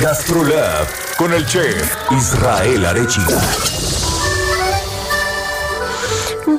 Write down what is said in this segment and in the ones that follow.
GastroLab con el chef Israel Arechiga.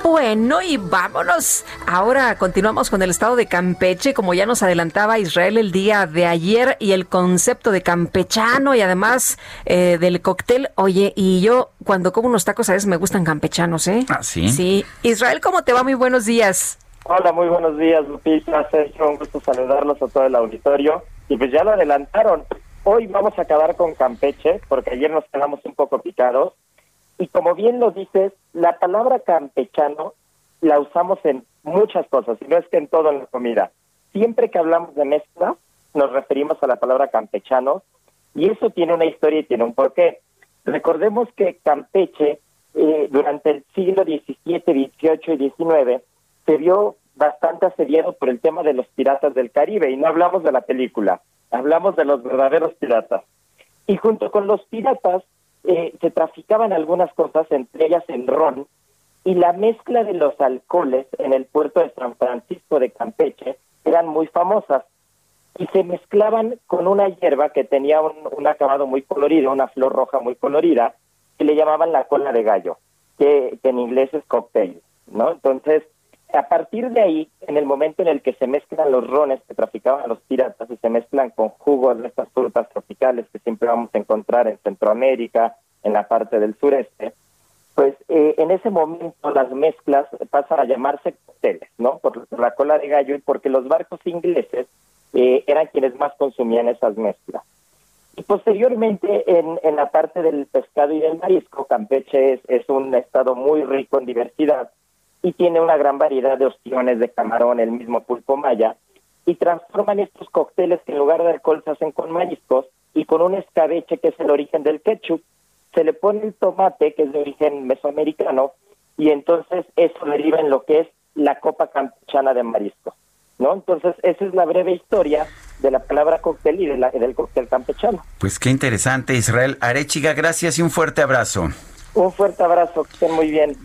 Bueno, y vámonos. Ahora continuamos con el estado de Campeche, como ya nos adelantaba Israel el día de ayer, y el concepto de campechano y además eh, del cóctel. Oye, y yo cuando como unos tacos a veces me gustan campechanos, ¿eh? Ah, sí. Sí. Israel, ¿cómo te va? Muy buenos días. Hola, muy buenos días, Lupita, Sergio, un gusto saludarlos a todo el auditorio. Y pues ya lo adelantaron, hoy vamos a acabar con Campeche, porque ayer nos quedamos un poco picados. Y como bien lo dices, la palabra campechano la usamos en muchas cosas, y no es que en todo en la comida. Siempre que hablamos de mezcla, nos referimos a la palabra campechano, y eso tiene una historia y tiene un porqué. Recordemos que Campeche, eh, durante el siglo XVII, XVIII y XIX, se vio bastante asediado por el tema de los piratas del Caribe, y no hablamos de la película, hablamos de los verdaderos piratas. Y junto con los piratas eh, se traficaban algunas cosas, entre ellas el ron, y la mezcla de los alcoholes en el puerto de San Francisco de Campeche eran muy famosas y se mezclaban con una hierba que tenía un, acabado muy colorido, una flor roja muy colorida, que le llamaban la cola de gallo, que, que en inglés es cocktail, ¿no? Entonces, a partir de ahí, en el momento en el que se mezclan los rones que traficaban los piratas y se mezclan con jugos de estas frutas tropicales que siempre vamos a encontrar en Centroamérica, en la parte del sureste, pues eh, en ese momento las mezclas pasan a llamarse cócteles, ¿no? Por la cola de gallo y porque los barcos ingleses eh, eran quienes más consumían esas mezclas. Y posteriormente, en, en la parte del pescado y del marisco, Campeche es, es un estado muy rico en diversidad y tiene una gran variedad de ostiones de camarón, el mismo pulpo maya, y transforman estos cócteles que en lugar de alcohol se hacen con mariscos y con un escabeche que es el origen del ketchup. Se le pone el tomate, que es de origen mesoamericano, y entonces eso deriva en lo que es la copa campechana de mariscos. ¿no? Entonces, esa es la breve historia de la palabra cóctel y de la, del cóctel campechano. Pues qué interesante, Israel Arechiga. Gracias y un fuerte abrazo. Un fuerte abrazo, que estén muy bien.